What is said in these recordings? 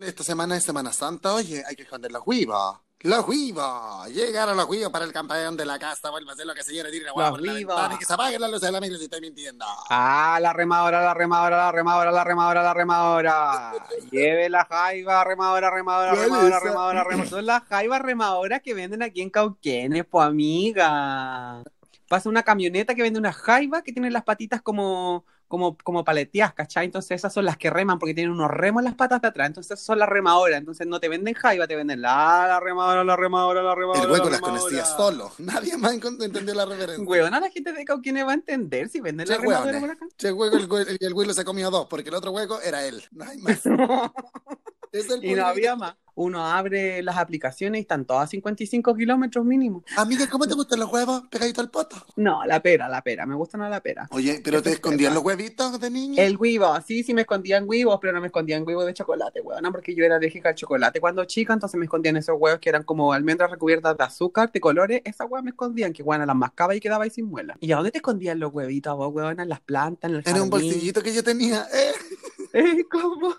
Esta semana es Semana Santa, oye, hay que esconder los huivos. Los huivos. Llegaron los huivos para el campeón de la casa. Vuelve a hacer lo que señora tire la por la huivos. ventana y que se apaguen las luces de la micro si estoy mintiendo. Ah, la remadora, la remadora, la remadora, la remadora, la remadora. Lleve la jaiba, remadora, remadora, ¿Cuál remadora, remadora, remadora. Son las jaivas remadoras que venden aquí en Cauquenes, po amiga. Pasa una camioneta que vende una jaiba que tiene las patitas como, como, como paleteadas, ¿cachai? Entonces esas son las que reman porque tienen unos remos en las patas de atrás. Entonces esas son las remadoras. Entonces no te venden jaiba, te venden la, la remadora, la remadora, la remadora. El hueco la las conocía solo. Nadie más entendió la referencia. Weona, la gente de Cauquenes va a entender si venden la Che, remadora hueones. por acá. Che, hueco, el, y el hueco se comió dos, porque el otro hueco era él. No hay más. Y no había más. Uno abre las aplicaciones y están todas a 55 kilómetros mínimo. Amiga, ¿cómo te gustan los huevos pegadito al poto? No, la pera, la pera. Me gustan a la pera. Oye, ¿pero te escondían los huevitos de niña? El huevo, sí, sí me escondían huevos, pero no me escondían huevos de chocolate, huevona, porque yo era alérgica al chocolate cuando chica, entonces me escondían esos huevos que eran como almendras recubiertas de azúcar, de colores, esas huevas me escondían, que huevona las mascaba y quedaba ahí sin muela. ¿Y a dónde te escondían los huevitos, vos, huevona? En las plantas, en el Era un bolsillito que yo tenía. Eh. Eh, ¿Cómo?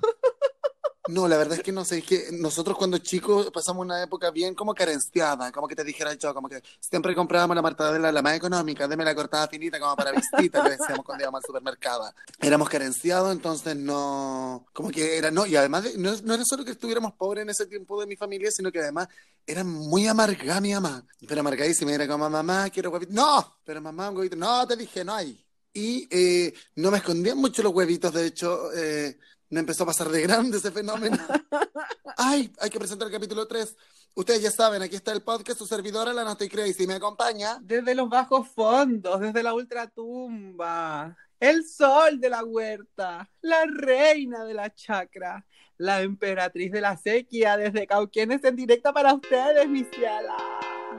No, la verdad es que no sé, es que nosotros cuando chicos pasamos una época bien como carenciada, como que te dijera yo, como que siempre comprábamos la mortadela la más económica, deme la cortada finita como para visita, le decíamos cuando íbamos al supermercado. Éramos carenciados, entonces no, como que era, no, y además de- no, no era solo que estuviéramos pobres en ese tiempo de mi familia, sino que además era muy amargada mi mamá, pero amargadísima, era como, mamá, quiero huevitos, no, pero mamá, un huevito, no, te dije, no hay. Y eh, no me escondían mucho los huevitos, de hecho, eh, me empezó a pasar de grande ese fenómeno. Ay, hay que presentar el capítulo 3. Ustedes ya saben, aquí está el podcast, su servidora, la Nata y Crazy, me acompaña. Desde los bajos fondos, desde la ultratumba, el sol de la huerta, la reina de la chacra, la emperatriz de la sequía, desde Cauquenes en directo para ustedes, mi ciela.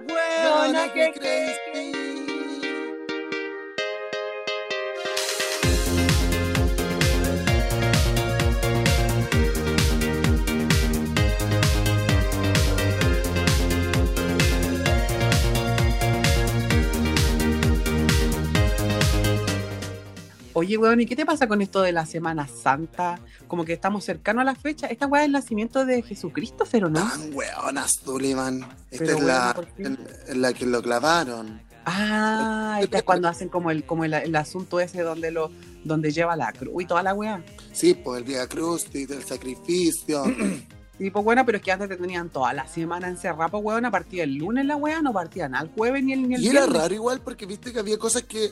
Buena que Crazy. Oye, weón, ¿y qué te pasa con esto de la Semana Santa? Como que estamos cercanos a la fecha. Esta weá es el nacimiento de Jesucristo, pero no. Tan weona, Sullivan. Esta Pero es la, la que lo clavaron. Ah, esta es cuando hacen como el, como el, el asunto ese donde lo, donde lleva la cruz y toda la weá. Sí, pues el Via Crucis, el sacrificio. Sí, pues bueno, pero es que antes te tenían toda la semana encerrada, pues weón, a partir del lunes la weá, no partían al jueves ni el ni el Y era raro igual porque viste que había cosas que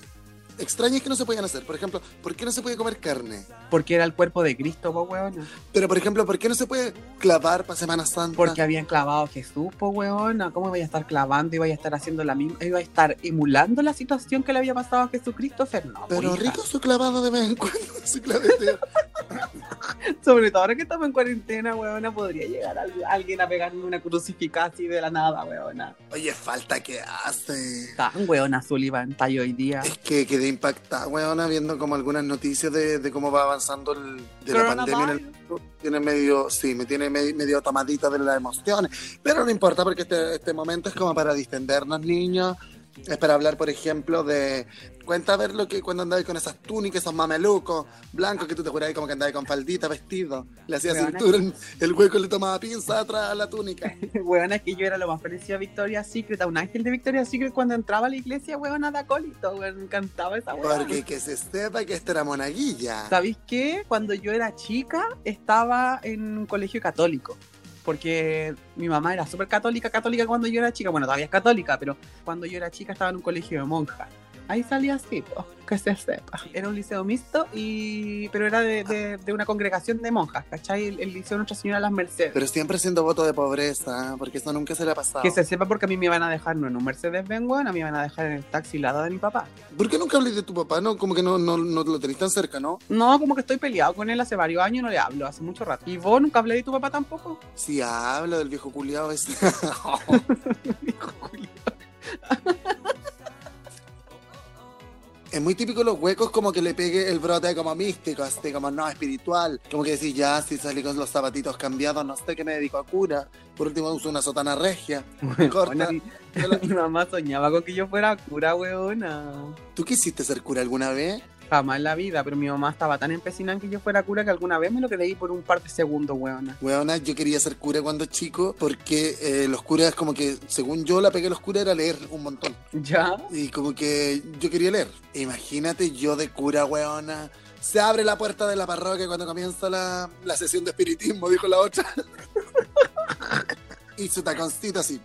extrañas que no se podían hacer. Por ejemplo, ¿por qué no se puede comer carne? Porque era el cuerpo de Cristo, pues weón. Pero, por ejemplo, ¿por qué no se puede clavar para Semana Santa? Porque habían clavado a Jesús, pues weón. ¿Cómo iba a estar clavando? Iba a estar haciendo la misma, iba a estar emulando la situación que le había pasado a Jesucristo, no, Pero hija. rico su clavado de vez en cuando, su claveteo. Sobre todo ahora que estamos en cuarentena, weona, podría llegar al- alguien a pegarme una crucificada así de la nada, weona. Oye, falta que hace. Tan weona Sullivan, está hoy día. Es que quedé impactada, weona, viendo como algunas noticias de, de cómo va avanzando el, de la pandemia en el mundo. Tiene medio, sí, me tiene medio, medio tomadita de las emociones. Pero no importa porque este, este momento es como para distendernos, niños. Es para hablar, por ejemplo, de... Cuenta a ver lo que cuando andabas con esas túnicas, esos mamelucos blancos que tú te jurabas como que andabas con faldita, vestido. Le hacía cintura, el, el hueco le tomaba pinza atrás a la túnica. Weona, es que yo era lo más parecido a Victoria's Secret, a un ángel de Victoria's Secret cuando entraba a la iglesia, weona, de acólito, weón, me encantaba esa weona. Porque que se sepa que esta era monaguilla. ¿Sabéis qué? Cuando yo era chica, estaba en un colegio católico. Porque mi mamá era súper católica, católica cuando yo era chica. Bueno, todavía es católica, pero cuando yo era chica estaba en un colegio de monjas. Ahí salía así, po, que se sepa. Era un liceo mixto, y pero era de, de- de una congregación de monjas, ¿cachai? El, el liceo Nuestra Señora de las Mercedes. Pero siempre siendo voto de pobreza, ¿eh? porque eso nunca se le ha pasado. que se sepa porque a mí me iban a dejar no en un Mercedes Benz, a mí me iban a dejar en el taxi lado de mi papá. ¿Por qué nunca hablé de tu papá? No, como que no, no, no lo tenés tan cerca, ¿no? No, como que estoy peleado con él hace varios años y no le hablo, hace mucho rato. ¿Y vos nunca hablé de tu papá tampoco? Sí, hablo del viejo culiado ese. Hijo Julio. Es muy típico los huecos como que le pegue el brote como místico, así como no, espiritual. Como que decís, ya, si salí con los zapatitos cambiados, no sé qué me dedico a cura. Por último uso una sotana regia. Corta. Bueno, mi, mi mamá soñaba con que yo fuera cura, weona. ¿Tú quisiste ser cura alguna vez? Jamás en la vida, pero mi mamá estaba tan empecinada en que yo fuera cura que alguna vez me lo creí por un par de segundos, weona. Weona, yo quería ser cura cuando chico porque eh, los curas, como que, según yo, la pegué a los curas era leer un montón. ¿Ya? Y como que yo quería leer. Imagínate yo de cura, weona. Se abre la puerta de la parroquia cuando comienza la, la sesión de espiritismo, dijo la otra. y su taconcito así.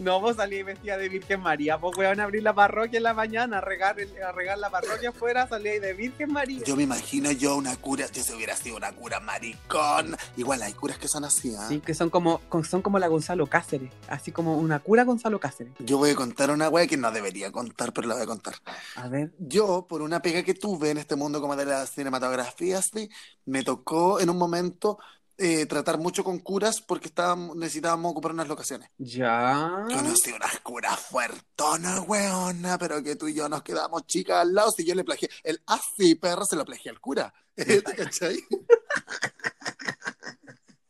No, vos salí vestida de Virgen María, pues weón, abrir la parroquia en la mañana, a regar, a regar la parroquia afuera, salí de Virgen María. Yo me imagino yo una cura, yo si hubiera sido una cura maricón. Igual hay curas que son así, ¿ah? Sí, que son como, son como la Gonzalo Cáceres, así como una cura Gonzalo Cáceres. Yo voy a contar una wea que no debería contar, pero la voy a contar. A ver, Yo, por una pega que tuve en este mundo como de la cinematografía, así, me tocó en un momento eh, tratar mucho con curas porque estábamos, necesitábamos ocupar unas locaciones. ya. Conocí unas curas fuertonas, weona, pero que tú y yo nos quedamos chicas al lado. Si yo le plagié el así, perro, se lo plagié al cura. ¿Te cachai?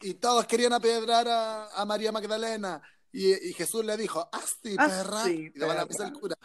Y todos querían apedrar a, a María Magdalena. Y, y Jesús le dijo, así, perra. Así, y daba la perra. pisa al cura.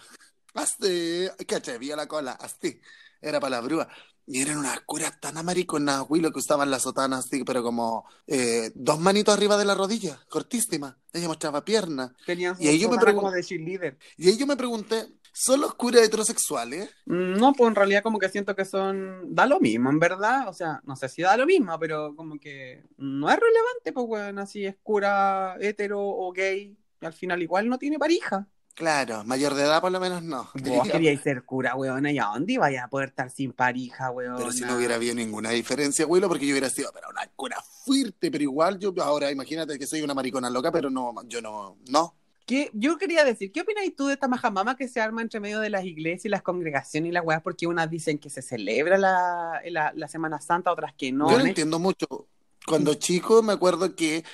Así, que atrevía la cola, así. Era para la brúa. Y eran unas curas tan amariconas, Willow, que usaban la sotana así, pero como eh, dos manitos arriba de la rodilla, cortísima. Ella mostraba pierna. Tenían Y ahí yo me sotana pregun- como de. Y ahí yo me pregunté, ¿son los curas heterosexuales? Mm, No, pues en realidad como que siento que son, da lo mismo, en verdad, o sea, no sé si da lo mismo, pero como que no es relevante, pues bueno, así es cura hetero o gay, al final igual no tiene pareja. Claro, mayor de edad por lo menos no. Vos queríais ser cura, weón, ¿y a dónde ibais a poder estar sin pareja, weón? Pero si no hubiera habido ninguna diferencia, Willow, porque yo hubiera sido, pero una cura fuerte, pero igual yo ahora imagínate que soy una maricona loca, pero no, yo no, no. ¿Qué? Yo quería decir, ¿qué opinas tú de esta majamama que se arma entre medio de las iglesias y las congregaciones y las weas? Porque unas dicen que se celebra la, la, la Semana Santa, otras que no. Yo no entiendo mucho. Cuando chico me acuerdo que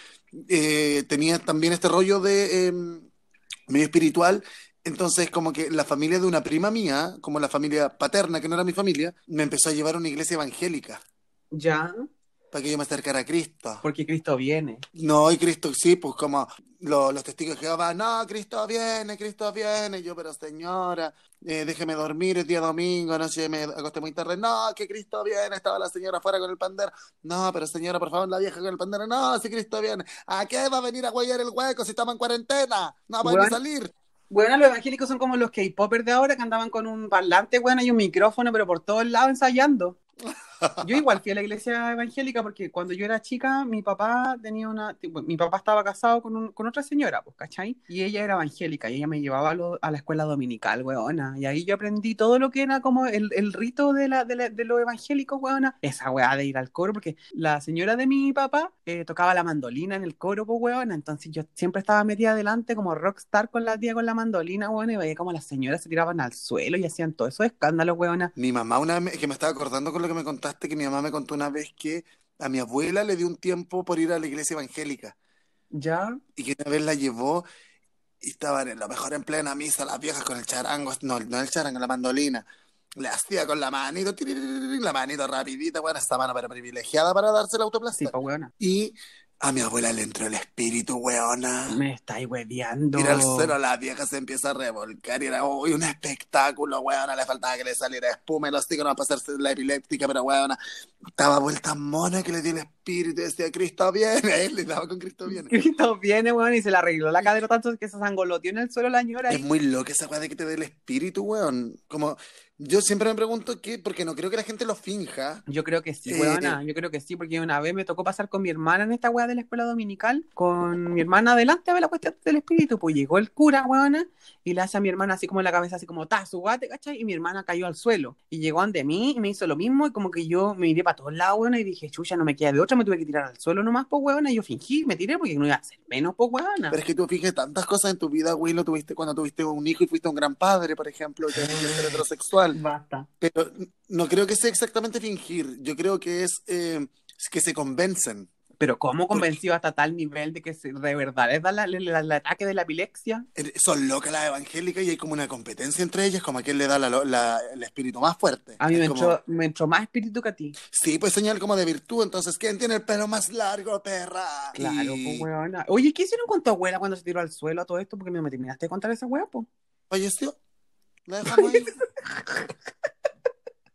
eh, tenía también este rollo de eh, medio espiritual. Entonces, como que la familia de una prima mía, como la familia paterna, que no era mi familia, me empezó a llevar a una iglesia evangélica Ya, para que yo me acercara a Cristo. porque Cristo viene. No, y Cristo, sí, pues como lo- los testigos de Jehová, no, Cristo viene, Cristo viene. Y yo, pero señora, eh, déjeme dormir, es día domingo, anoche me acosté muy tarde. No, que Cristo viene, estaba la señora afuera con el pandero. No, pero señora, por favor, la vieja con el pandero. No, si Cristo viene. ¿A qué va a venir a huellar el hueco si estamos en cuarentena? No podemos Bueno. salir. Bueno, los evangélicos son como los K-popers de ahora que andaban con un parlante, bueno, y un micrófono, pero por todos lados ensayando. Yo igual fui a la iglesia evangélica porque cuando yo era chica, mi papá tenía una, mi papá estaba casado con, un- con otra señora, pues, ¿cachai? Y ella era evangélica y ella me llevaba a, lo- la escuela dominical, weona. Y ahí yo aprendí todo lo que era como el, el rito de, la, de, la- de los evangélicos, weona. Esa weá de ir al coro, porque la señora de mi papá eh, tocaba la mandolina en el coro, pues, weona. Entonces yo siempre estaba metida adelante como rockstar con la tía con la mandolina, weona, y veía como las señoras se tiraban al suelo y hacían todos esos escándalos, weona. Mi mamá una vez, que me estaba acordando con lo que me contaste, que mi mamá me contó una vez que a mi abuela le dio un tiempo por ir a la iglesia evangélica. ¿Ya? y que una vez la llevó y estaban en lo mejor en plena misa las viejas con el charango, no, no el charango, la mandolina. Le hacía con la manito, la manito rapidita, bueno, esta mano pero privilegiada para darse la Sí, autoplasta. pues. Y a mi abuela le entró el espíritu, weona. Me estáis hueveando. Mira al suelo, la vieja se empieza a revolcar y era uy, un espectáculo, weona. Le faltaba que le saliera espuma y los no para hacerse la epiléptica, pero weona, estaba vuelta mona que le dio el espíritu y decía, Cristo viene. A él le daba con Cristo viene. Cristo viene, weón, y se le arregló la cadera tanto que se sangoloteó en el suelo la señora. Es muy loca esa weá de que te dé el espíritu, weón. Como, yo siempre me pregunto qué, porque no creo que la gente lo finja. Yo creo que sí, Eh, weona. Yo creo que sí, porque una vez me tocó pasar con mi hermana en esta weá de la escuela dominical, con mi hermana adelante a ver la cuestión del espíritu. Pues llegó el cura, weona, y le hace a mi hermana así como en la cabeza, así como, ta, su guate, ¿cachai? Y mi hermana cayó al suelo. Y llegó ante mí y me hizo lo mismo, y como que yo me miré para todos lados, weona, y dije, chucha, no me queda de otra, me tuve que tirar al suelo nomás, pues, weona. Y yo fingí, me tiré porque no iba a ser menos, pues, weona. Pero es que tú finges tantas cosas en tu vida, güey, lo tuviste cuando tuviste un hijo y fuiste un gran padre, por ejemplo, que ser Basta. Pero no creo que sea exactamente fingir. Yo creo que es eh, que se convencen. Pero ¿cómo convenció hasta tal nivel de que se- de verdad la- el ataque de la epilepsia? Eh, Son locas las evangélicas y hay como una competencia entre ellas, como a quien le da la- la- el espíritu más fuerte. A mí me Es como- entró, me entró más espíritu que a ti. Sí, pues señal como de virtud. Entonces, ¿quién tiene el pelo más largo, perra? Claro, Y pues weona. Oye, ¿qué hicieron con tu abuela cuando se tiró al suelo a todo esto? Porque me terminaste de contar esa wea, pues. falleció. La dejamos ahí.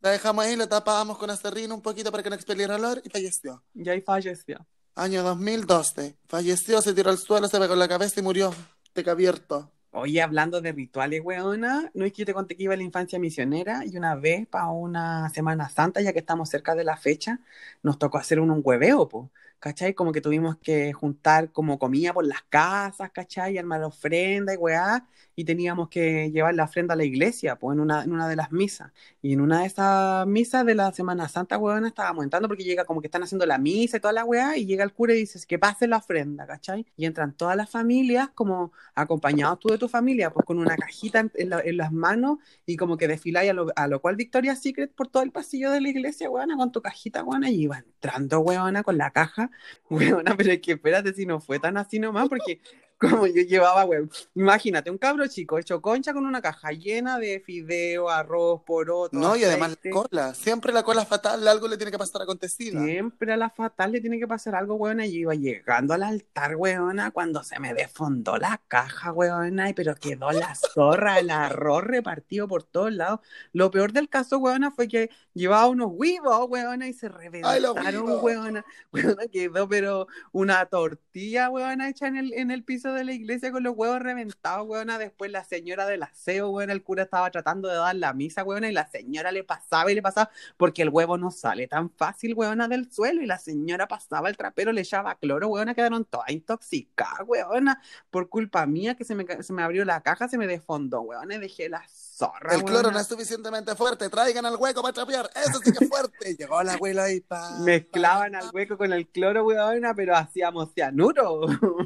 La dejamos ahí, la tapábamos con acerrín un poquito para que no expeliera olor y falleció. Y ahí falleció. Año 2012. Falleció, se tiró al suelo, se pegó la cabeza y murió. Teca abierto. Oye, hablando de rituales, weona, no es que yo te conté que iba a la infancia misionera y una vez para una Semana Santa, ya que estamos cerca de la fecha, nos tocó hacer un, un hueveo, po. ¿Cachai? Como que tuvimos que juntar como comida por las casas, ¿cachai? Y armar ofrenda y weá, y teníamos que llevar la ofrenda a la iglesia, pues en una, en una de las misas. Y en una de esas misas de la Semana Santa, weona, estábamos entrando porque llega como que están haciendo la misa y toda la weá, y llega el cura y dices que pase la ofrenda, ¿cachai? Y entran todas las familias como acompañados tú de tu familia, pues con una cajita en, la- en las manos y como que desfiláis a lo, a lo cual Victoria's Secret por todo el pasillo de la iglesia, weona, con tu cajita, weona, y iba entrando, weona, con la caja, weona, pero es que espérate si no fue tan así nomás, porque como yo llevaba, weón, imagínate, un cabro chico hecho concha con una caja llena de fideo, arroz, poroto, No, y además la cola. Siempre la cola fatal, algo le tiene que pasar acontecida. Siempre a la fatal le tiene que pasar algo, weona. Y yo iba llegando al altar, weona, cuando se me desfondó la caja, weona, pero quedó la zorra, el arroz repartido por todos lados. Lo peor del caso, weona, fue que llevaba unos huevos, weona, y se ¡Ay, los reventaron, weona. Weona, quedó, pero una tortilla, weona, hecha en el, en el piso de la iglesia con los huevos reventados, weona. Después la señora del aseo, weona, el cura estaba tratando de dar la misa, weona, y la señora le pasaba y le pasaba porque el huevo no sale tan fácil, weona, del suelo. Y la señora pasaba el trapero, le echaba cloro, weona, quedaron todas intoxicadas, weona, por culpa mía que se me, se me abrió la caja, se me desfondó, weona, y dejé la zorra, El cloro no es suficientemente fuerte, traigan al hueco para trapear. Eso sí que es fuerte. Llegó la abuela y pa. Mezclaban al hueco con el cloro, weona, pero hacíamos cianuro.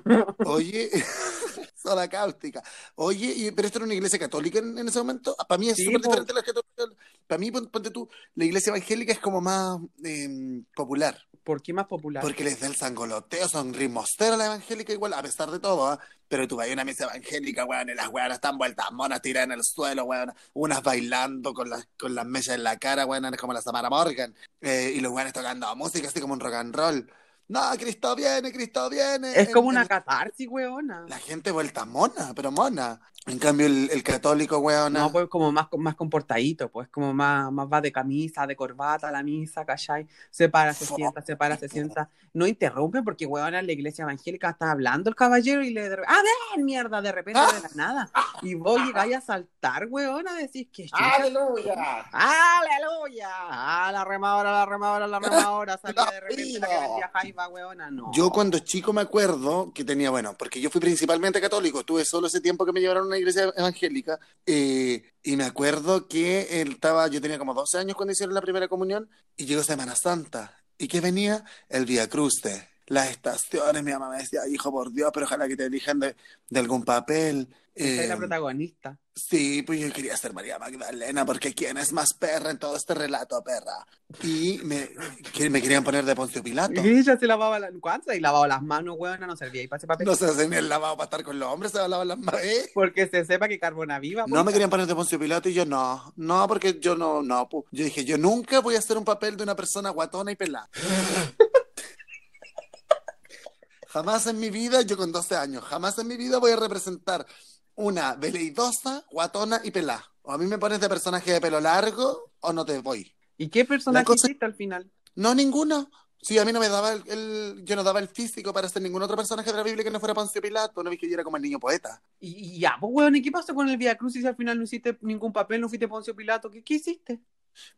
Oye, soda cáustica. Oye, y- pero esto era una iglesia católica en, en ese momento. Para mí es Sí, súper diferente a la católica. Para mí, pon- ponte tú, la iglesia evangélica es como más eh, popular. ¿Por qué más popular? Porque les da el sangoloteo, son ritmosteros la evangélica igual, a pesar de todo, ¿ah? Pero tú vas a una misa evangélica, weón, y las weonas están vueltas monas, tiradas en el suelo, weón, unas bailando con las, con las mechas en la cara, weón, como la Samara Morgan, eh, y los weones tocando música así como un rock and roll. No, Cristo viene, Cristo viene. Es como una catarsis, weona. La gente vuelta mona, pero mona. En cambio, el, el católico, weón, No, pues como más, más comportadito, pues como más, más va de camisa, de corbata a la misa, ¿cachai? Se para, se sienta, se para, se sienta. No interrumpe porque, weón, en la iglesia evangélica está hablando el caballero y le... ¡A ver, mierda! De repente, de la nada. Y vos llegáis a saltar, weón, a decir que... ¡Aleluya! ¡Aleluya! ¡Ah, la remadora, la remadora, la remadora! Salía de repente la que decía Yo cuando chico me acuerdo que tenía, bueno, porque yo fui principalmente católico, tuve solo ese tiempo que me llevaron a una iglesia evangélica, eh, y me acuerdo que él estaba, yo tenía como 12 años cuando hicieron la primera comunión, y llegó Semana Santa, y que venía el Vía Cruce, las estaciones, mi mamá me decía, hijo, por Dios, pero ojalá que te elijan de algún papel. Soy la Eh, protagonista. Sí, pues yo quería ser María Magdalena, porque ¿quién es más perra en todo este relato, perra? Y me, me querían poner de Poncio Pilato. Y ella se lavaba las... ¿Cuánto? Y lavaba las manos, weona, no servía. Y para ese papel. No se hace ni el lavado para estar con los hombres, se lavaban las manos. ¿eh? Porque se sepa que Carbona Viva... No me querían poner de Poncio Pilato y yo no, no, porque yo no, no, pu. yo dije, yo nunca voy a hacer un papel de una persona guatona y pelada. Jamás en mi vida, yo con 12 años, jamás en mi vida voy a representar una veleidosa, guatona y pelada. O a mí me pones de personaje de pelo largo o no te voy. ¿Y qué personaje cosa- hiciste al final? No, ninguno. Sí, a mí no me daba el, el- yo no daba el físico para ser ningún otro personaje de la Biblia que no fuera Poncio Pilato, no vi que yo era como el niño poeta. Y, y ya, pues, weón, ¿y qué pasó con el Via Crucis si al final no hiciste ningún papel, no fuiste Poncio Pilato? ¿Qué, qué hiciste?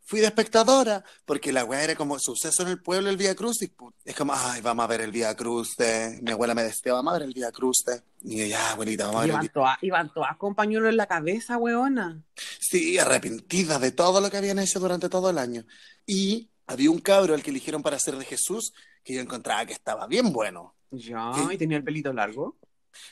Fui de espectadora, porque la weá era como suceso en el pueblo el Vía Crucis. pu. Es como, ay, vamos a ver el Vía Crucis. Mi abuela me decía, vamos a ver el Vía Crucis. Y yo, ya, abuelita, vamos a ver el Iban Vía todas, iban todas con pañuelo en la cabeza, weona. Sí, arrepentida de todo lo que habían hecho durante todo el año. Y había un cabro al que eligieron para ser de Jesús, que yo encontraba que estaba bien bueno. Ya, ¿Qué? y tenía el pelito largo.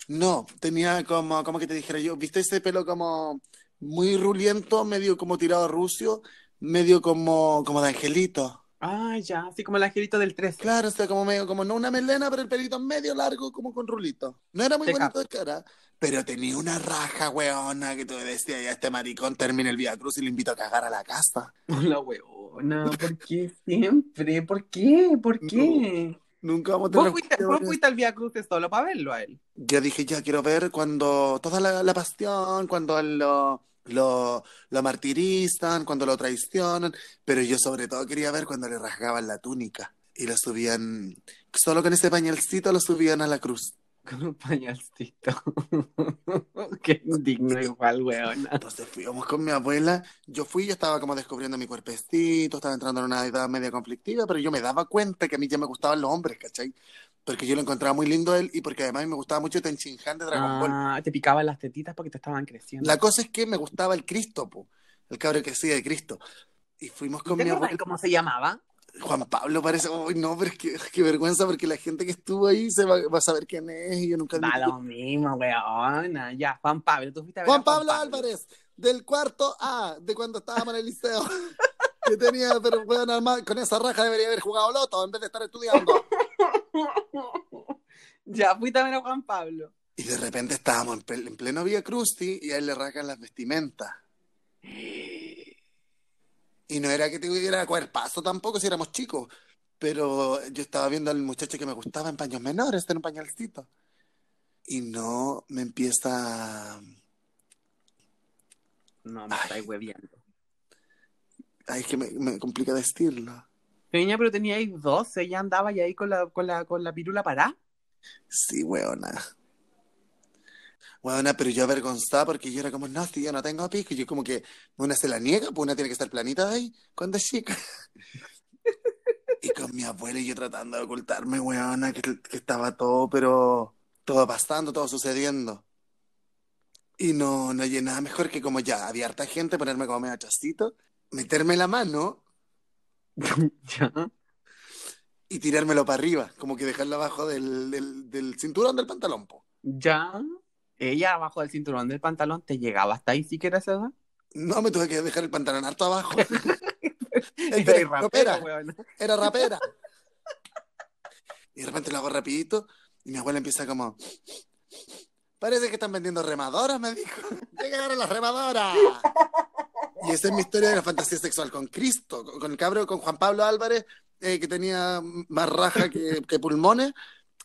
No, tenía como, como que te dijera yo, ¿viste ese pelo como muy ruliento, medio como tirado a rucio, medio como, como de angelito? Ah, ya, así como el angelito del 13. Claro, o sea, como medio, como no una melena, pero el pelito medio largo, como con rulito. No era muy Te bonito de cara, pero tenía una raja, weona, que tú decías, ya este maricón termina el Vía Cruz y le invito a cagar a la casa. La weona, ¿por qué siempre? ¿Por qué? ¿Por qué? Nunca vamos a ¿Vos tener fuiste, vos fuiste al Via Crucis solo para verlo a él? Yo dije, ya quiero ver cuando toda la, la pasión, cuando lo- lo, lo martirizan, cuando lo traicionan, pero yo sobre todo quería ver cuando le rasgaban la túnica y lo subían, solo con ese pañalcito lo subían a la cruz. Con un pañalcito. Qué indigno igual, weona. Entonces fuimos con mi abuela, yo fui, yo estaba como descubriendo mi cuerpecito, estaba entrando en una edad media conflictiva, pero yo me daba cuenta que a mí ya me gustaban los hombres, ¿cachai? Porque yo lo encontraba muy lindo él y porque además me gustaba mucho Tenchin Han de Dragon Ball. Ah, te picaban las tetitas porque te estaban creciendo. La cosa es que me gustaba el Cristo, po, el cabro que hacía de Cristo. Y fuimos con ¿Te mi abuela. cómo se llamaba? Juan Pablo parece, uy, no, pero es que qué vergüenza porque la gente que estuvo ahí se va, va a saber quién es y yo nunca Da vi- lo mismo, weona. Ya, Juan Pablo, tú fuiste a ver Juan a Pablo Álvarez, del cuarto A, de cuando estábamos en el liceo. Que tenía, pero bueno, con esa raja debería haber jugado loto en vez de estar estudiando. ya, a ver a Juan Pablo. Y de repente estábamos en, ple- en pleno Vía Cruci y a él le rasgan las vestimentas. Y no era que tuviera cuerpazo tampoco si éramos chicos, pero yo estaba viendo al muchacho que me gustaba en paños menores, en un pañalcito. Y no me empieza... No, me Ay. estáis hueviando. Ay, es que me, me complica decirlo. Peña, pero teníais 12, ya andaba ahí con la, con la, con la pirula pará. Sí, weona. Weona, pero yo avergonzada porque yo era como, no, si yo no tengo pico. Yo como que una se la niega, pues una tiene que estar planita ahí cuando es chica. Y con mi abuela y yo tratando de ocultarme, weona, que, que estaba todo, pero todo pasando, todo sucediendo. Y no, no hay nada mejor que como ya había harta gente, ponerme como medio chasito, meterme la mano ya. y tirármelo para arriba, como que dejarlo abajo del, del, del cinturón del pantalón, po. Ya. Ella abajo del cinturón del pantalón te llegaba hasta ahí siquiera esa edad. No, me tuve que dejar el pantalón harto abajo. Rapera, weona. era rapera. Y de repente lo hago rapidito y mi abuela empieza como... Parece que están vendiendo remadoras, me dijo. Llegaron las remadoras. Y esa es mi historia de la fantasía sexual con Cristo, con el cabro, con Juan Pablo Álvarez, eh, que tenía más raja que, que pulmones,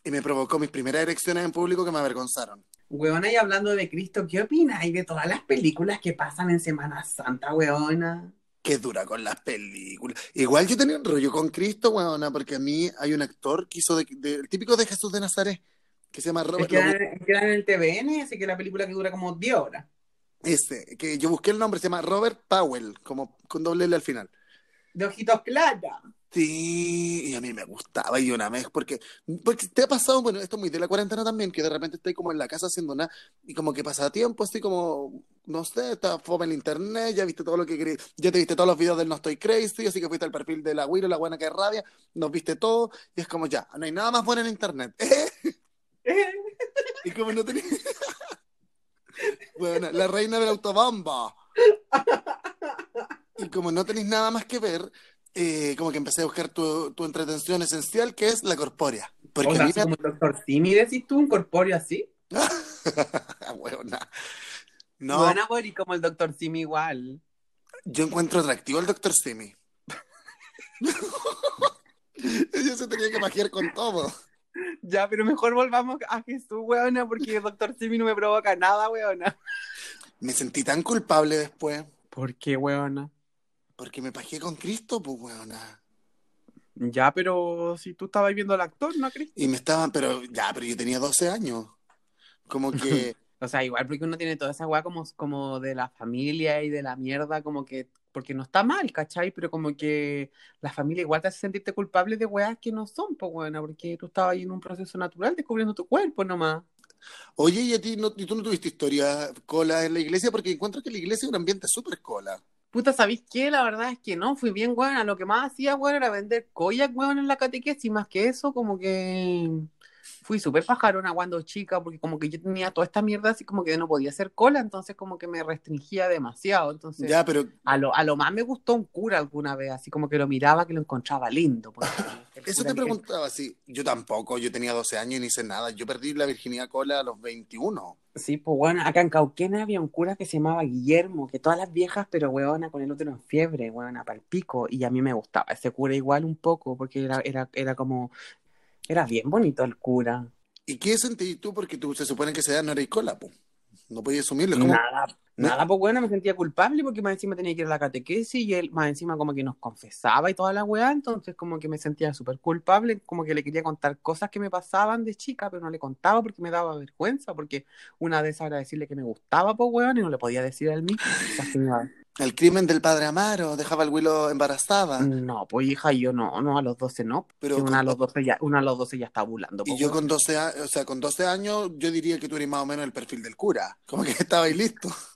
y me provocó mis primeras erecciones en público que me avergonzaron. Weona, y hablando de Cristo, ¿qué opináis de todas las películas que pasan en Semana Santa, weona? Qué dura con las películas. Igual yo tenía un rollo con Cristo, weona, porque a mí hay un actor que hizo de, de- el típico de Jesús de Nazaret, que se llama Robert. que era, es que era en el TVN, así que la película que dura como 10 horas. Ese, que yo busqué el nombre, se llama Robert Powell, como con doble L al final. De ojitos claros. Sí, y a mí me gustaba y una vez, porque, porque te ha pasado, bueno, esto es muy de la cuarentena también, que de repente estoy como en la casa haciendo nada y como que pasa tiempo, así como, no sé, está fome en el internet, ya viste todo lo que querías, ya te viste todos los videos del No Estoy Crazy, así que fuiste al perfil de la Wiro, la buena que rabia, nos viste todo y es como ya, no hay nada más bueno en internet. Y como no tenía... Bueno, la reina del autobomba. Y como no tenéis nada más que ver, eh, como que empecé a buscar tu, tu entretención esencial, que es la corpórea. Porque O a sea, como el doctor Simi, decís tú, un corpóreo así. Huevona. No, Buena Bori, como el doctor Simi igual. yo encuentro atractivo al doctor Simi. Ella se tenía que magiar con todo. Ya, pero mejor volvamos a Jesús, weona, porque el doctor Simi no me provoca nada, weona. Me sentí tan culpable después, ¿Por qué, weona? porque me pajeé con Cristo, pues, huevona. Ya, pero si tú estabas viendo al actor, ¿no, Cristo? Y me estaban, pero ya, pero yo tenía 12 años. Como que, O sea, igual porque uno tiene toda esa weá como, como de la familia y de la mierda, como que, porque no está mal, ¿cachai? Pero como que la familia igual te hace sentirte culpable de weas que no son, pues buena, porque tú estabas ahí en un proceso natural descubriendo tu cuerpo nomás. oye, ¿y a ti no, tú no tuviste historia cola en la iglesia? Porque encuentro que la iglesia es un ambiente súper cola. Puta, ¿sabéis qué? La verdad es que no, fui bien buena. Lo que más hacía, weón, era vender koyak, weón, en la catequesis. Más que eso, como que fui súper pajarona cuando chica, porque como que yo tenía toda esta mierda así como que no podía hacer cola, entonces como que me restringía demasiado. Entonces, Ya, pero a lo, a lo más me gustó un cura alguna vez, así como que lo miraba, que lo encontraba lindo. eso te preguntaba, sí. Yo tampoco, yo tenía 12 años y no hice nada. Yo perdí la virginidad cola a los 21. Sí, pues bueno, acá en Cauquena había un cura que se llamaba Guillermo, que todas las viejas, pero weona, con el útero en fiebre, weona, para el pico, y a mí me gustaba ese cura igual un poco, porque era, era, era como, era bien bonito el cura. ¿Y qué sentí tú? Porque tú se supone que esa edad no eres cola, po. No podía asumirlo. Nada, nada, pues bueno, me sentía culpable porque más encima tenía que ir a la catequesis y él más encima como que nos confesaba y toda la weá, entonces como que me sentía súper culpable, como que le quería contar cosas que me pasaban de chica, pero no le contaba porque me daba vergüenza, porque una de esas era decirle que me gustaba, pues weón, y no le podía decir al mismo. El crimen del padre Amaro dejaba al Willow embarazada. No, pues hija, yo no, no, a los 12 no, Pero una a los 12 ya, una a los 12 ya está ovulando, Y pues, yo con 12 años, o sea, con 12 años, yo diría que tú eres más o menos el perfil del cura. Como que estaba ahí listo.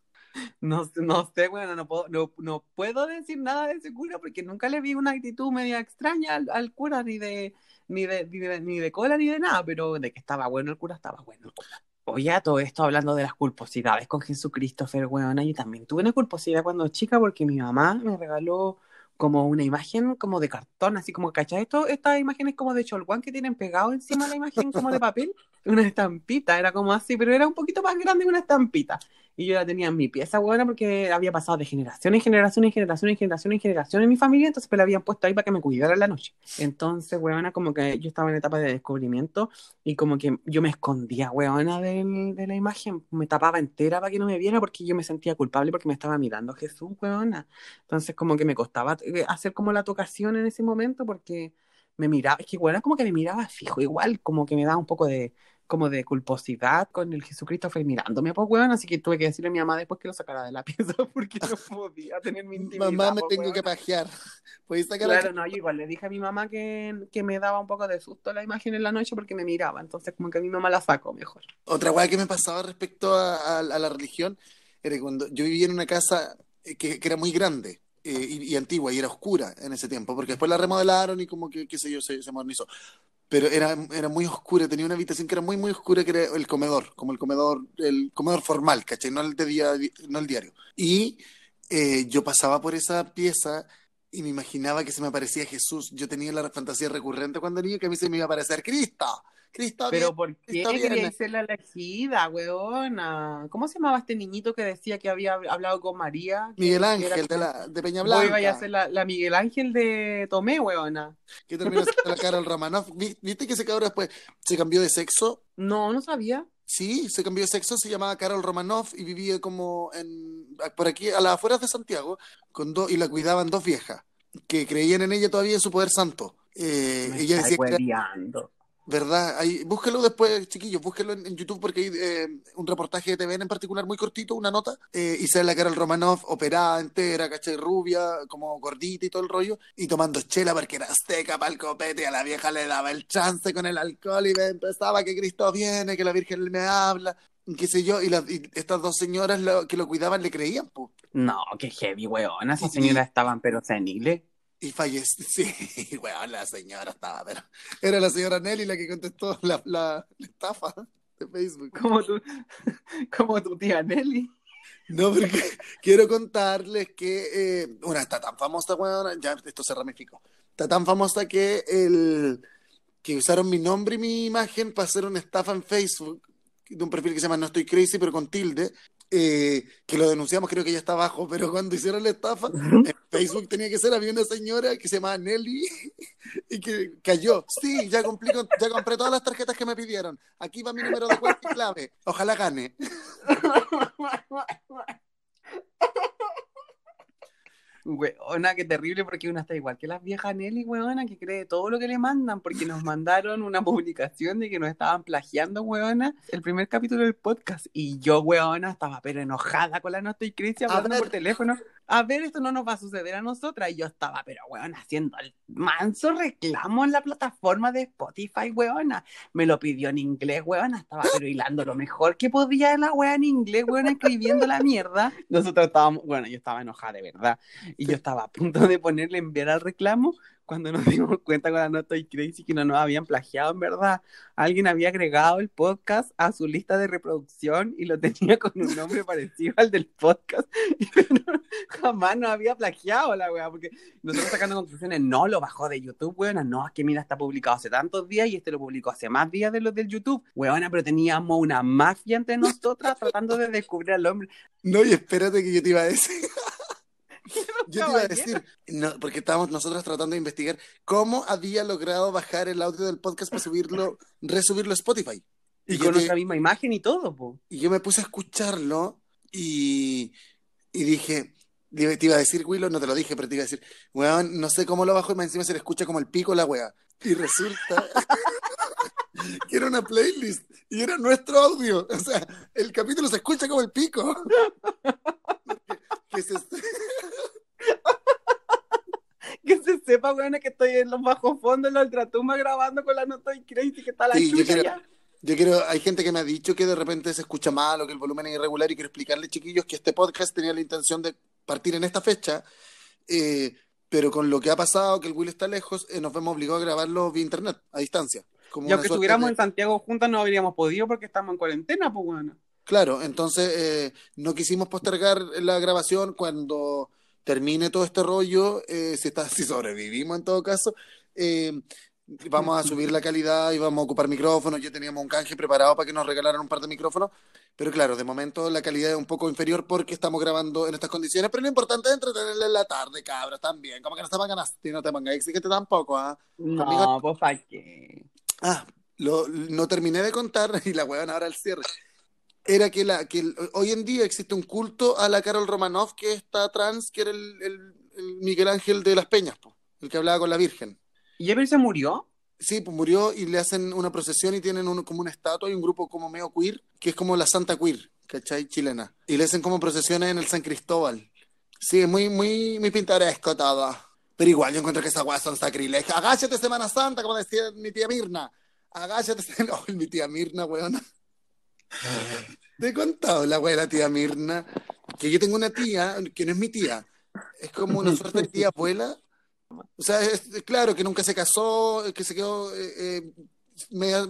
No, sé- no sé, bueno, no puedo, no, no puedo decir nada de ese cura porque nunca le vi una actitud media extraña al, al cura, ni de, ni de, ni de, ni de cola, ni de nada, pero de que estaba bueno el cura, estaba bueno el cura. Oye, todo esto hablando de las culposidades con Jesucristo, weona, yo también tuve una culposidad cuando chica porque mi mamá me regaló como una imagen como de cartón, así como, ¿cachai? Esto, estas imágenes como de Cholguán que tienen pegado encima de la imagen como de papel, una estampita, era como así, pero era un poquito más grande que una estampita. Y yo la tenía en mi pieza, buena, porque había pasado de generación en generación en generación en generación en generación en mi familia, entonces me la habían puesto ahí para que me cuidara en la noche. Entonces, weona, como que yo estaba en etapa de descubrimiento y como que yo me escondía, weona, del- de la imagen, me tapaba entera para que no me viera porque yo me sentía culpable porque me estaba mirando Jesús, weona. Entonces, como que me costaba eh, hacer como la tocación en ese momento porque me miraba, es que weona como que me miraba fijo, igual, como que me daba un poco de como de culposidad con el Jesucristo fue mirándome, pues, weón, así que tuve que decirle a mi mamá después que lo sacara de la pieza porque no podía tener mi intimidad. Mamá, me pues, tengo weón. que pajear. ¿Puedes sacar Claro, no, yo igual le dije a mi mamá que, que me daba un poco de susto la imagen en la noche porque me miraba, entonces como que mi mamá la sacó mejor. Otra weá que me pasaba respecto a, a- a la religión era cuando yo vivía en una casa eh, que, que era muy grande eh, y, y antigua y era oscura en ese tiempo, porque después la remodelaron y como que, qué sé yo, se, se modernizó. Pero era, era muy oscura, tenía una habitación que era muy, muy oscura, que era el comedor, como el comedor, el comedor formal, ¿cachai? No el de día, no el diario. Y eh, yo pasaba por esa pieza y me imaginaba que se me aparecía Jesús. Yo tenía la fantasía recurrente cuando niño que a mí se me iba a aparecer Cristo. Cristo, Pero ¿por qué quería ser la elegida, weona? ¿Cómo se llamaba este niñito que decía que había hablado con María? Miguel Ángel era de, la, de Peña Vos ibas a Blanca, ser la, la Miguel Ángel de Tomé, weona. que terminó siendo la Carol Romanoff. Vi- ¿Viste que ese cabrón después se cambió de sexo? No, no sabía. Sí, se cambió de sexo, se llamaba Carol Romanoff y vivía como en, por aquí, a las afueras de Santiago, con dos, y la cuidaban dos viejas, que creían en ella todavía en su poder santo. Eh, Me ella decía que era. Verdad. Ahí, búsquelo después, chiquillos, búsquelo en, en YouTube porque hay eh, un reportaje de TVN en particular muy cortito, una nota, eh, y sale la Carol Romanoff operada entera, ¿cachai? Rubia, como gordita y todo el rollo, y tomando chela porque era azteca para el copete, y a la vieja le daba el chance con el alcohol y me empezaba que Cristo viene, que la Virgen me habla, qué sé yo, y, las- y estas dos señoras lo- que lo cuidaban le creían, pues. No, qué heavy, weona. Esas señoras estaban pero seniles. Y falleció, sí, weón, la señora estaba, pero era la señora Nelly la que contestó la, la, la estafa de Facebook. Como tu, como tu tía Nelly. No, porque quiero contarles que eh, una está tan famosa, weón, ya esto se ramificó. Está tan famosa que el que usaron mi nombre y mi imagen para hacer una estafa en Facebook de un perfil que se llama No Estoy Crazy, pero con tilde, eh, que lo denunciamos, creo que ya está abajo, pero cuando hicieron la estafa, en Facebook tenía que ser, había una señora que se llamaba Nelly y que cayó. Sí, ya cumplí, con- ya compré todas las tarjetas que me pidieron. Aquí va mi número de cuenta y clave. Ojalá gane. Weona, qué terrible porque una está igual que las viejas Nelly, weona, que cree todo lo que le mandan, porque nos mandaron una publicación de que nos estaban plagiando, weona, el primer capítulo del podcast. Y yo, weona, estaba pero enojada con la No Estoy Crazy hablando ver. por teléfono. A ver, esto no nos va a suceder a nosotras. Y yo estaba, pero weona, haciendo el manso reclamo en la plataforma de Spotify, weona. Me lo pidió en inglés, weona. Estaba pero hilando lo mejor que podía en la wea en inglés, weona, escribiendo la mierda. Nosotros estábamos, bueno, yo estaba enojada de verdad. Y yo estaba a punto de ponerle enviar al reclamo cuando nos dimos cuenta con la nota y crazy que no nos habían plagiado en verdad. Alguien había agregado el podcast a su lista de reproducción y lo tenía con un nombre parecido al del podcast. Y no- jamás nos había plagiado la weá, porque nosotros sacando conclusiones, no lo bajó de YouTube, weona, no, es que mira, está publicado hace tantos días y este lo publicó hace más días de los del YouTube. Weona, pero teníamos una mafia entre nosotras tratando de descubrir al hombre. No, y espérate que yo te iba a decir. Yo te iba a decir, no, porque estábamos nosotros tratando de investigar cómo había logrado bajar el audio del podcast para subirlo, resubirlo a Spotify. Y, Y con nuestra misma imagen y todo, po. Y yo me puse a escucharlo y, y dije, te iba a decir, Willow, no te lo dije, pero te iba a decir, weón, no sé cómo lo bajo y más encima se le escucha como el pico la wea. Y resulta que era una playlist y era nuestro audio. O sea, el capítulo se escucha como el pico. Que se- Que se sepa, weón, que estoy en los bajos fondos, en la ultratumba grabando con la nota y crazy que está la Sí, yo quiero- ya. Yo quiero, hay gente que me ha dicho que de repente se escucha mal o que el volumen es irregular y quiero explicarle, chiquillos, que este podcast tenía la intención de partir en esta fecha, eh, pero con lo que ha pasado, que el Will está lejos, eh, nos vemos obligados a grabarlo vía internet, a distancia. Como Y aunque estuviéramos de- en Santiago juntas no habríamos podido porque estamos en cuarentena, pues, weón. Claro, entonces eh, no quisimos postergar la grabación cuando termine todo este rollo, eh, si, está, si sobrevivimos en todo caso, eh, vamos a subir la calidad y vamos a ocupar micrófonos, ya teníamos un canje preparado para que nos regalaran un par de micrófonos, pero claro, de momento la calidad es un poco inferior porque estamos grabando en estas condiciones, pero lo importante es entretenerle en la tarde, cabros, también, como que no te pongan así, no te pongas exigente tampoco, ¿ah? No, Amigo- pues, ¿para qué? Ah, lo, no terminé de contar y la huevona ahora el cierre. Era que, la, que el- hoy en día existe un culto a la Carol Romanov, que está trans, que era el, el- el Miguel Ángel de las Peñas, po, el que hablaba con la Virgen. ¿Y Ever se murió? Sí, pues murió y le hacen una procesión y tienen un- como una estatua y un grupo como medio queer, que es como la Santa Queer, ¿cachai? Chilena. Y le hacen como procesiones en el San Cristóbal. Sí, es muy, muy, muy pintoresco todo. Pero igual yo encuentro que esas weas son sacrilegios. Agáchate Semana Santa, como decía mi tía Mirna. Agáchate. No, mi tía Mirna, weona. Te he contado la wea de la tía Mirna. Que yo tengo una tía, que no es mi tía. Es como una suerte de tía abuela. O sea, es, es claro que nunca se casó, que se quedó eh, eh,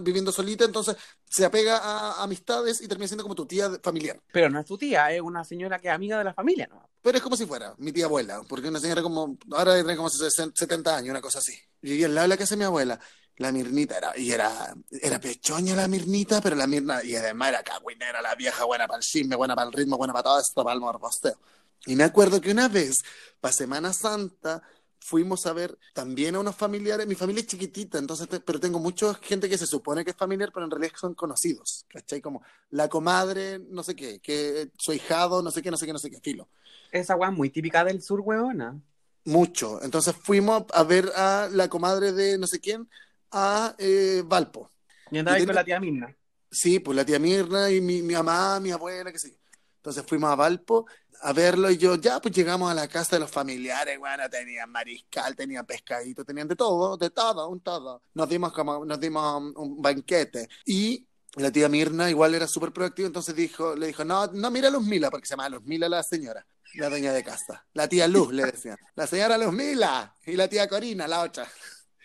viviendo solita, entonces se apega a amistades y termina siendo como tu tía familiar. Pero no es tu tía, es una señora que es amiga de la familia, ¿no? Pero es como si fuera mi tía abuela, porque una señora como, ahora tiene como 60, 70 años, una cosa así. Llegué al lado de la casa de mi abuela, la Mirnita era, y era, era pechoña la Mirnita, pero la Mirna, y además era cagüinera, la vieja buena para el chisme, buena para el ritmo, buena para todo esto, para el morbosteo. Y me acuerdo que una vez, para Semana Santa, fuimos a ver también a unos familiares, mi familia es chiquitita, entonces, te- pero tengo mucha gente que se supone que es familiar, pero en realidad son conocidos, ¿cachai? Como la comadre, no sé qué, que su hijado, no sé qué, no sé qué, no sé qué, filo. Esa weá es muy típica del sur, weona. Mucho. Entonces fuimos a ver a la comadre de no sé quién a eh, Valpo. Y andaba ahí con la tía Mirna. Sí, pues la tía Mirna y mi, mi mamá, mi abuela, qué sé yo. Entonces fuimos a Valpo a verlo y yo, ya, pues llegamos a la casa de los familiares, bueno, tenían mariscal, tenían pescadito, tenían de todo, de todo, un todo. Nos dimos como, nos dimos un, un banquete. Y la tía Mirna igual era súper proactiva, entonces dijo, le dijo, no, no, mira a Luz Mila, porque se llama Luz Mila la señora, la dueña de casa. La tía Luz, le decían. La señora Luz Mila y la tía Corina, la otra.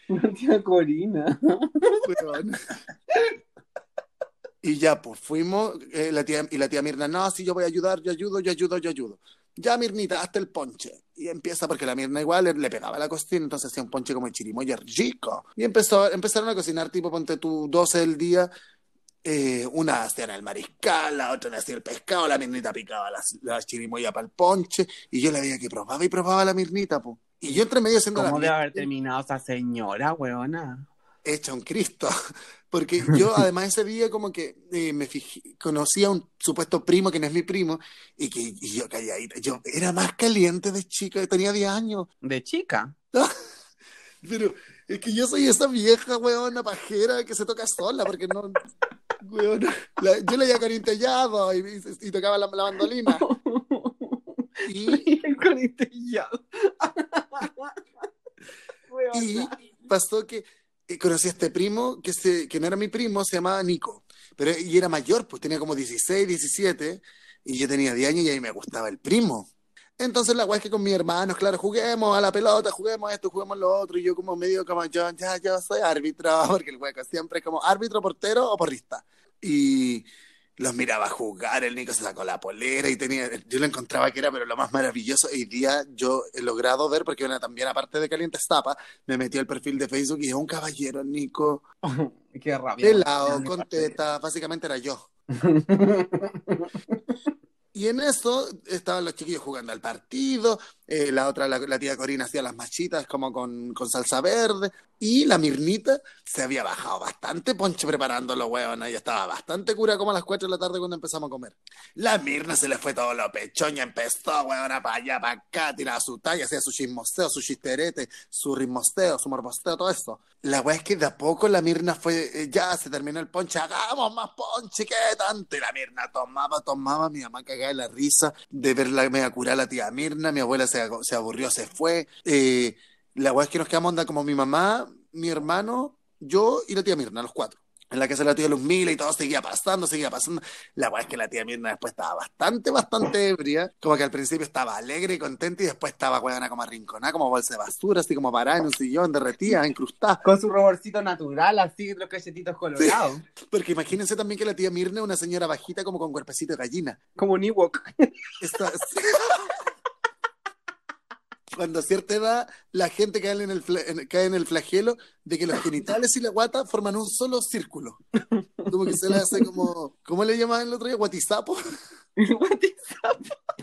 La tía Corina. Y ya, pues fuimos, eh, la tía, y la tía Mirna, no, si yo voy a ayudar, yo ayudo, yo ayudo, yo ayudo. Ya, Mirnita, hasta el ponche. Y empieza, porque la Mirna igual le, pegaba la cocina, entonces hacía un ponche como de chirimoya rico. Y empezó, empezaron a cocinar, tipo, ponte tú, 12 del día. Eh, una hacían el mariscal, la otra hacía el pescado, la Mirnita picaba la, la chirimoya para el ponche. Y yo le veía que probaba y probaba la Mirnita, pues. Y yo entre medio haciendo la ¿Cómo debe mierda haber terminado esa señora, weona? hecha un Cristo. Porque yo además ese día como que eh, me fijé, conocí a un supuesto primo que no es mi primo y que y yo calladita, yo era más caliente de chica, tenía 10 años, De chica. pero es que yo soy esa vieja weona pajera que se toca sola porque no, weona, la- yo leía corintellado y, y, y tocaba la, la mandolina y, Y pasó que eh, conocí a este primo que, se, que no era mi primo, se llamaba Nico, pero y era mayor, pues tenía como 16, 17, y yo tenía 10 años y ahí me gustaba el primo. Entonces la weá es que con mis hermanos, claro, juguemos a la pelota, juguemos esto, juguemos lo otro, y yo como medio como yo, ya, yo soy árbitro, porque el hueco siempre es como árbitro, portero o porrista. Y los miraba jugar, el Nico se sacó la polera y tenía, yo lo encontraba que era pero lo más maravilloso. Hoy día yo he logrado ver, porque una, también aparte de Caliente Estapa, me metí al perfil de Facebook y es un caballero, Nico, Qué rabia. pelado, con teta, básicamente era yo. Y en eso estaban los chiquillos jugando al partido, eh, la otra, la, la tía Corina hacía las machitas como con, con salsa verde, y la Mirnita se había bajado bastante ponche preparándolo, weón, y estaba bastante cura como a las 4 de la tarde cuando empezamos a comer. La Mirna se le fue todo lo pechoña, empezó, weón, para allá, para acá, tiraba su talla, hacía su chismosteo, su chisterete, su ritmosteo, su morbosteo, todo eso. La weá es que de a poco la Mirna fue, eh, ya se terminó el ponche, hagamos más ponche, qué tanto. Y la Mirna tomaba, tomaba, mi mamá cagaba de la risa de ver la media curada la tía Mirna, mi abuela se, se aburrió, se fue. Eh, la weá es que nos quedamos onda como mi mamá, mi hermano, yo y la tía Mirna, los cuatro. En la casa de la tía Luzmila y todo seguía pasando, seguía pasando. La weá es que la tía Mirna después estaba bastante, bastante ebria. Como que al principio estaba alegre y contenta y después estaba weona como arrinconada, como bolsa de basura, así como parada en un sillón, derretida, incrustada. Con su roborcito natural, así, los cachetitos colorados. Porque imagínense también que la tía Mirna es una señora bajita como con cuerpecito de gallina. Como un Ewok. Esta- Cuando a cierta edad la gente cae en, el en- cae en el flagelo de que los genitales y la guata forman un solo círculo. Como que se le hace como... ¿Cómo le llamaban el otro día? ¿Guatizapo?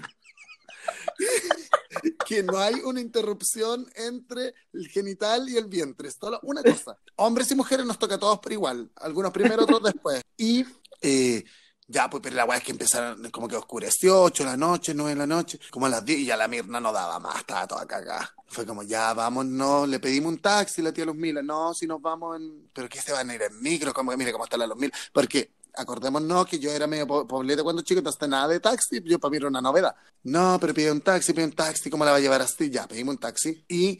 que no hay una interrupción entre el genital y el vientre. Es solo una cosa. Hombres y mujeres nos toca a todos por igual. Algunos primero, otros después. Y eh, ya, pues, pero la weá es que empezaron, como que oscureció, 8 de la noche, 9 de la noche, como a las 10 y ya la Mirna no daba más, estaba toda cagada. Fue como, ya, vamos, no, le pedimos un taxi, la tía Mila, no, si nos vamos en, pero que se van a ir en micro, como que mire cómo está la Mila, porque acordémonos que yo era medio po- cuando chico, entonces nada de taxi, yo para mí era una novedad. No, pero pide un taxi, pide un taxi, ¿cómo la va a llevar así? Ya, pedimos un taxi y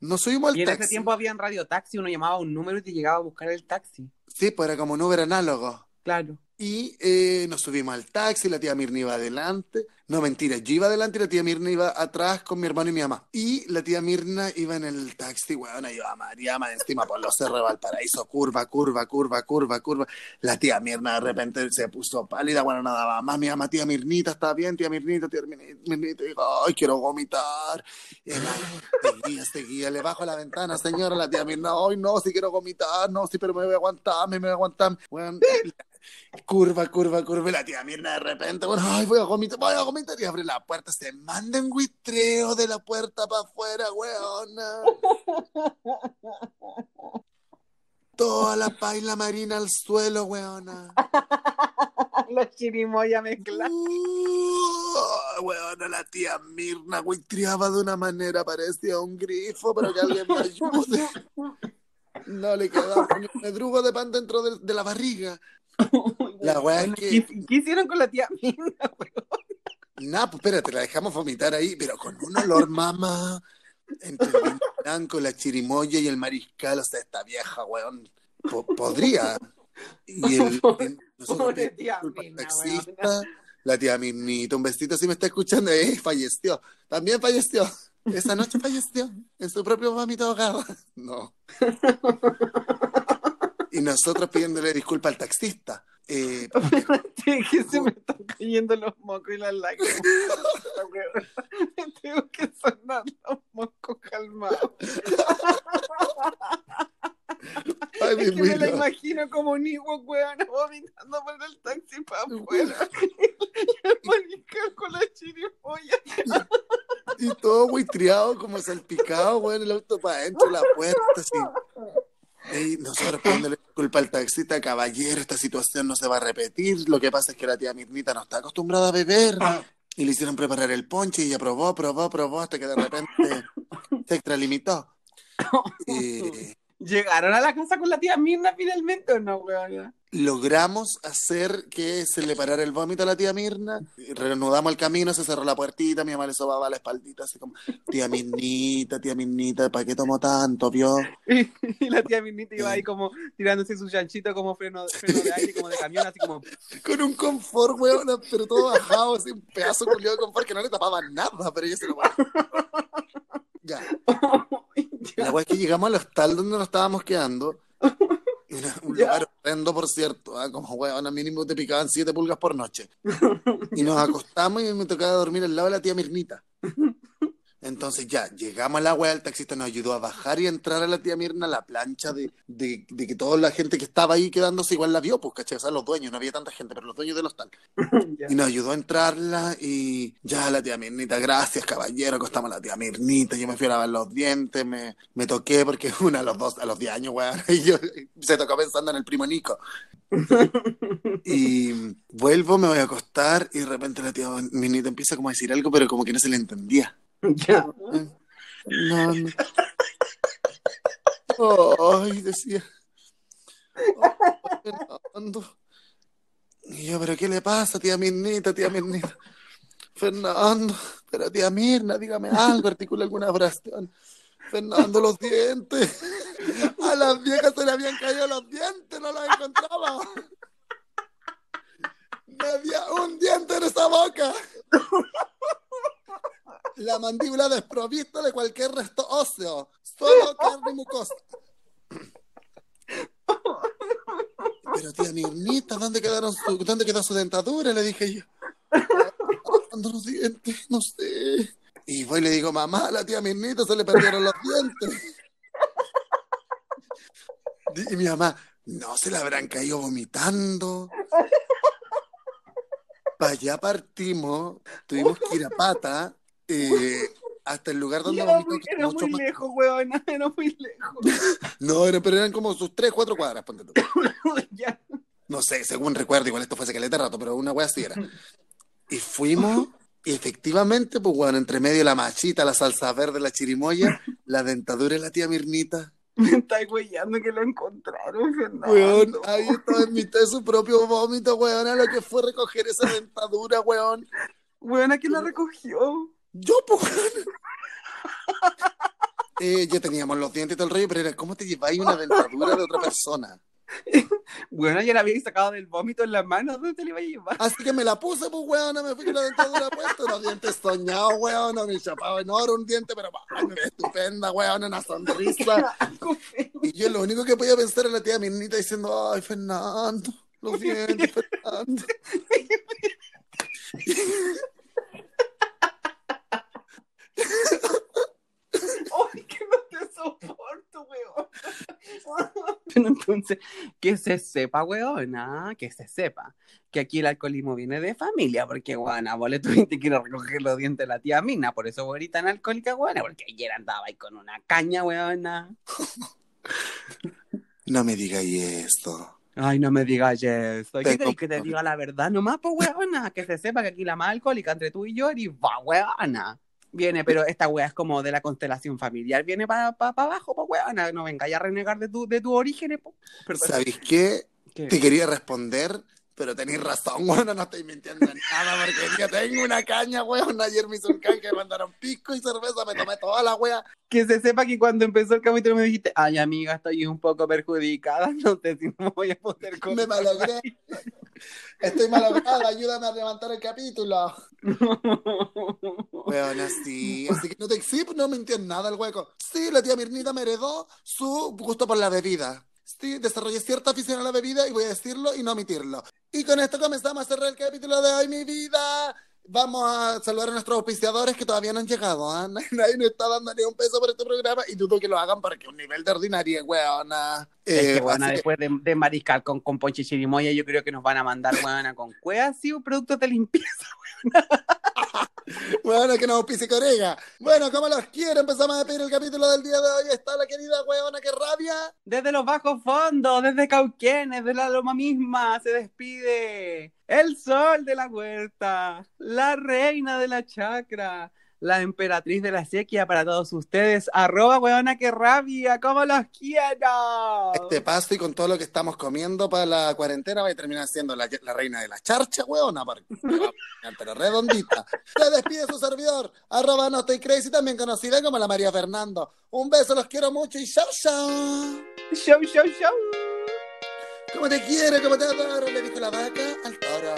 nos subimos al Y en taxi. ese tiempo había en Radio Taxi, uno llamaba a un número y te llegaba a buscar el taxi. Sí, pues era como un Uber análogo. Claro. Y eh, nos subimos al taxi, la tía Mirna iba adelante. No, mentira, yo iba adelante y la tía Mirna iba atrás con mi hermano y mi mamá. Y la tía Mirna iba en el taxi, weón, iba a María, más encima por los cerros de Valparaíso, curva, curva, curva, curva, curva. La tía Mirna de repente se puso pálida, bueno, no daba más. Mi mamá, tía Mirnita, está bien, tía Mirnita, tía Mirnita, y digo, ay, quiero vomitar. Y seguía, seguía, le bajo la ventana, señora, la tía Mirna, ay, no, si quiero vomitar, no, sí, pero me voy a aguantar, me voy a aguantar. Weón, curva, curva, curva, y la tía Mirna de repente, bueno, ay, voy a vomitar, voy a vomitar, y abre la puerta, se manda en buitreo de la puerta para afuera, weona. Toda la paila marina al suelo, weona. Los chirimoya mezclados. Uh, weona, la tía Mirna buitreaba de una manera, parecía un grifo, pero que alguien me ayude. No le quedaba un medrugo de pan dentro de, de la barriga. La weá es que- ¿Qué, qué hicieron con la tía Mirna, weón? Nah, pues espérate, la dejamos vomitar ahí, pero con un olor, mamá. Entre el blanco, la chirimoya y el mariscal, o sea, esta vieja, weón, po- podría. Y el, el- nosotros Pobre tía taxista, la tía Mirnita, un besito si me está escuchando, eh, falleció. También falleció. Esa noche falleció en su propio vómito ahogado. No. Y nosotros pidiéndole disculpas al taxista. Eh, que se me están cayendo los mocos y las lágrimas. Me tengo que sonar los mocos calmados. ay, Es que me la imagino como un hijo, weón, vomitando por el taxi para afuera. Y el mariscal con la chirimoya. Y todo buitreado, como salpicado, weón, el auto para adentro, la puerta, así. Y nosotros pidiéndole disculpa al taxista, caballero, esta situación no se va a repetir. Lo que pasa es que la tía Mirnita no está acostumbrada a beber. Y le hicieron preparar el ponche y ella probó, probó, probó, hasta que de repente se extralimitó. Eh, ¿Llegaron a la casa con la tía Mirna finalmente o no, weón? Logramos hacer que se le parara el vómito a la tía Mirna, reanudamos el camino, se cerró la puertita, mi mamá le sobaba la espaldita, así como, tía Mirnita, tía Mirnita, ¿para qué tomo tanto, vio? Y, y la tía Mirnita iba ahí como tirándose su chanchito como freno, freno de aire, como de camión, así como... Con un confort, weón, pero todo bajado, así, un pedazo culiado de confort que no le tapaba nada, pero ella se lo bajó. Ya, la weá es que llegamos al hostal donde nos estábamos quedando, un Ya. lugar horrendo, por cierto, ah, como weón, a mínimo te picaban siete pulgas por noche. Y nos acostamos y me tocaba dormir al lado de la tía Mirnita. Entonces ya, llegamos a la wea, el taxista nos ayudó a bajar y entrar a la tía Mirna la plancha de, de, de que toda la gente que estaba ahí quedándose igual la vio, pues, ¿cachai? O sea, los dueños, no había tanta gente, pero los dueños del hostal. Y nos ayudó a entrarla y ya la tía Mirnita, gracias caballero, acostamos a la tía Mirnita, yo me fui a lavar los dientes, me, me toqué porque una a los dos, a los 10 años, weón, y yo se tocó pensando en el primo Nico. Y vuelvo, me voy a acostar y de repente la tía Mirnita empieza como a decir algo, pero como que no se le entendía. Ya. No, no. Ay, decía. Fernando. Y yo, ¿pero qué le pasa, tía Mirnita, tía Mirnita? Fernando, pero tía Mirna, dígame algo, articula alguna oración. Fernando, los dientes. A las viejas se le habían caído los dientes, no los encontraba. No había un diente en esa boca. La mandíbula desprovista de cualquier resto óseo. Solo carne y mucosa. Pero tía Mirnita, ¿dónde quedaron su, dónde quedó su dentadura? Le dije yo. Los dientes, no sé. Y voy y le digo, mamá, a la tía Mirnita se le perdieron los dientes. Y mi mamá, no se le habrán caído vomitando. Para allá partimos, tuvimos que ir a pata eh, hasta el lugar donde Era muy, era mucho muy más- lejos, weón. Era muy lejos. No, era- pero eran como sus tres, cuatro cuadras, ponte tú. ya. No sé, según recuerdo, igual esto fue hace caleta de rato, pero una wea así era. Y fuimos, y efectivamente, pues bueno, entre medio la machita, la salsa verde, la chirimoya, la dentadura de la tía Mirnita. Me estáis weyando que lo encontraron, Fernando. Weón, ahí estaba en mitad de su propio vómito, weón, a lo que fue recoger esa dentadura, weón. Weón, ¿a quién la recogió? Yo, pues. Eh, ya teníamos los dientes y todo el rollo, pero era, ¿cómo te lleváis una dentadura de otra persona? Bueno, ya la había sacado del vómito en las manos. ¿Dónde te la iba a llevar? Así que me la puse, pues, weón, me fui con la dentadura puesta, los dientes soñados, weón, mi chapado en oro, un diente, pero ay, estupenda, weón, una sonrisa. Y yo lo único que podía pensar era la tía Mirnita diciendo, ay, Fernando, los dientes, Fernando. ¡Ay, que no te soporto, weón! Pero entonces, que se sepa, weona, que se sepa que aquí el alcoholismo viene de familia, porque, weona, vos le tuviste que ir a recoger los dientes de la tía Mina, por eso vos eres tan alcohólica, weona, porque ayer andaba ahí con una caña, weona. No me digáis esto. Ay, no me digas eso. ¿Qué querés que te diga la verdad nomás, pues, weona? Que se sepa que aquí la más alcohólica entre tú y yo eres va, weona. Viene, pero esta wea es como de la constelación familiar. Viene para pa, pa abajo, pues, weona. No venga ya a renegar de tu, de tu origen, po. ¿Sabéis qué? ¿Qué? Te quería responder, pero tenéis razón, weón, no estoy mintiendo en nada, porque yo tengo una caña, weón. Ayer me hizo un canje, me mandaron pisco y cerveza, me tomé toda la wea. Que se sepa que cuando empezó el capítulo me dijiste, ay, amiga, estoy un poco perjudicada. No sé si me voy a poder Me contar". malogré. Estoy malograda, ayúdame a levantar el capítulo. Weón, así. Así que no te sí, no mintió en nada el hueco. Sí, la tía Mirnita me heredó su gusto por la bebida. Sí, desarrollé cierta afición a la bebida y voy a decirlo y no omitirlo. Y con esto comenzamos a cerrar el capítulo de hoy, mi vida. Vamos a saludar a nuestros auspiciadores que todavía no han llegado. ¿ah? Nadie nos está dando ni un peso por este programa y dudo que lo hagan porque un nivel de ordinaria, weona. Es Eh, que, bueno, así que- después de, de mariscal con, con ponche chirimoya, yo creo que nos van a mandar, weona, con cuevas y productos de limpieza. Bueno, que nos auspicie Corega. Bueno, como los quiero, empezamos a pedir el capítulo del día de hoy. Está la querida weona que rabia. Desde los bajos fondos, desde Cauquenes, de la loma misma, se despide el sol de la huerta, la reina de la chacra, la emperatriz de la sequía para todos ustedes. Arroba huevona que rabia, como los quiero. Este paso y con todo lo que estamos comiendo para la cuarentena va a terminar siendo la, la reina de la charcha, weona, porque pero redondita. Se despide su servidor, arroba no estoy crazy, también conocida como la María Fernando. Un beso, los quiero mucho y chao, chao. Show, show, show. Como te quiero, como te adoro, le dijo la vaca al toro.